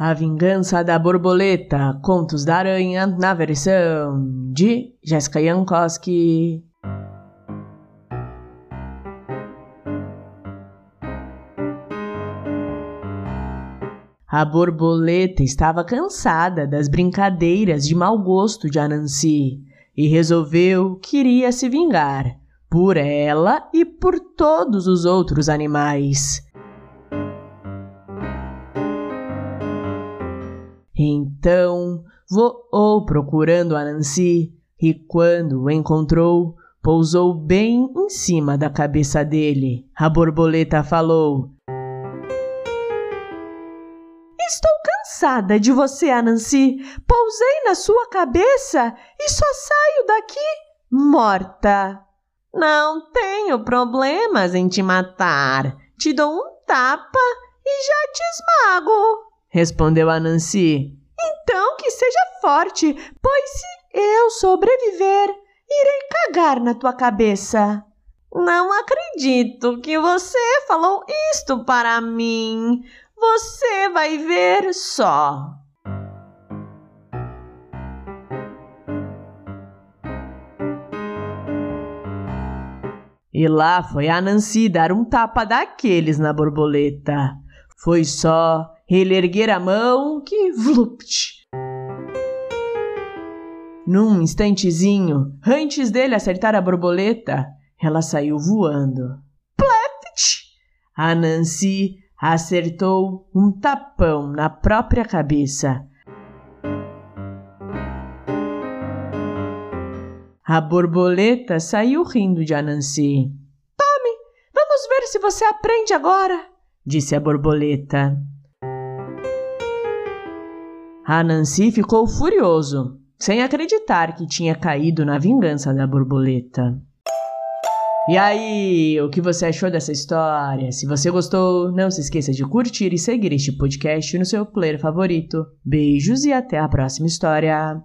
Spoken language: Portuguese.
A Vingança da Borboleta, Contos da Aranha, na versão de Jéssica Jankowski. A borboleta estava cansada das brincadeiras de mau gosto de Anansi e resolveu que iria se vingar por ela e por todos os outros animais. Então voou procurando a Nancy e, quando o encontrou, pousou bem em cima da cabeça dele. A borboleta falou: Estou cansada de você, Anansi. Pousei na sua cabeça e só saio daqui morta. Não tenho problemas em te matar. Te dou um tapa e já te esmago respondeu a Nancy. Então que seja forte, pois se eu sobreviver, irei cagar na tua cabeça. Não acredito que você falou isto para mim. Você vai ver só. E lá foi a Nancy dar um tapa daqueles na borboleta. Foi só ele erguer a mão que vlupt. Num instantezinho, antes dele acertar a borboleta, ela saiu voando. Plept! A Nancy acertou um tapão na própria cabeça. A borboleta saiu rindo de Anansi. Tome, vamos ver se você aprende agora, disse a borboleta. A Nancy ficou furioso, sem acreditar que tinha caído na vingança da borboleta. E aí, o que você achou dessa história? Se você gostou, não se esqueça de curtir e seguir este podcast no seu player favorito. Beijos e até a próxima história!